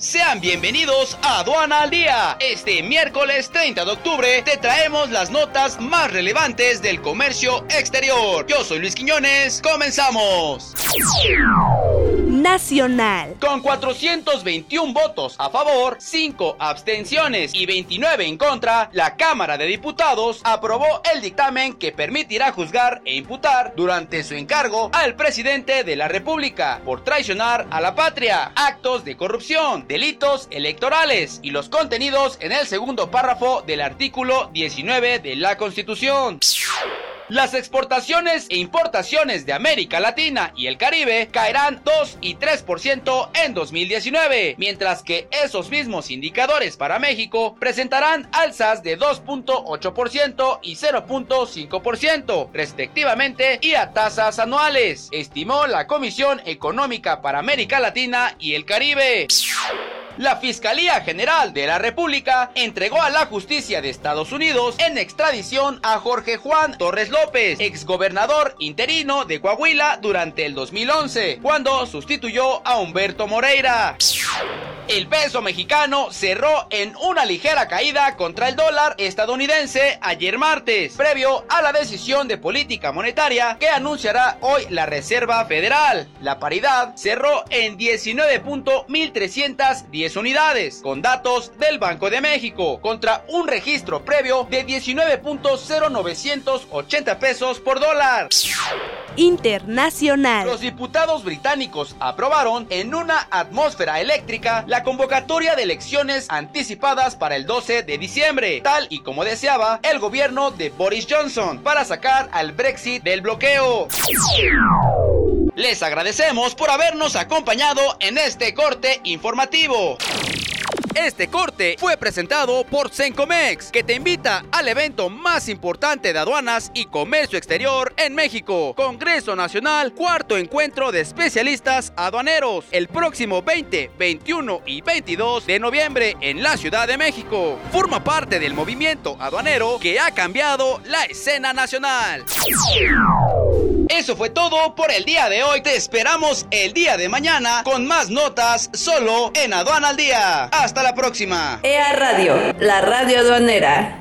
Sean bienvenidos a Aduana al Día. Este miércoles 30 de octubre te traemos las notas más relevantes del comercio exterior. Yo soy Luis Quiñones, comenzamos. Nacional. Con 421 votos a favor, 5 abstenciones y 29 en contra, la Cámara de Diputados aprobó el dictamen que permitirá juzgar e imputar durante su encargo al presidente de la República por traicionar a la patria, actos de corrupción, delitos electorales y los contenidos en el segundo párrafo del artículo 19 de la Constitución. Las exportaciones e importaciones de América Latina y el Caribe caerán 2 y 3% en 2019, mientras que esos mismos indicadores para México presentarán alzas de 2.8% y 0.5% respectivamente y a tasas anuales, estimó la Comisión Económica para América Latina y el Caribe la Fiscalía General de la República entregó a la justicia de Estados Unidos en extradición a Jorge Juan Torres López, exgobernador interino de Coahuila durante el 2011, cuando sustituyó a Humberto Moreira. El peso mexicano cerró en una ligera caída contra el dólar estadounidense ayer martes, previo a la decisión de política monetaria que anunciará hoy la Reserva Federal. La paridad cerró en 19.1310 unidades, con datos del Banco de México, contra un registro previo de 19.0980 pesos por dólar internacional. Los diputados británicos aprobaron en una atmósfera eléctrica la convocatoria de elecciones anticipadas para el 12 de diciembre, tal y como deseaba el gobierno de Boris Johnson para sacar al Brexit del bloqueo. Les agradecemos por habernos acompañado en este corte informativo. Este corte fue presentado por Sencomex, que te invita al evento más importante de aduanas y comercio exterior en México, Congreso Nacional, cuarto encuentro de especialistas aduaneros, el próximo 20, 21 y 22 de noviembre en la Ciudad de México. Forma parte del movimiento aduanero que ha cambiado la escena nacional. Eso fue todo por el día de hoy. Te esperamos el día de mañana con más notas solo en Aduana al Día. Hasta la próxima. EA Radio, la radio aduanera.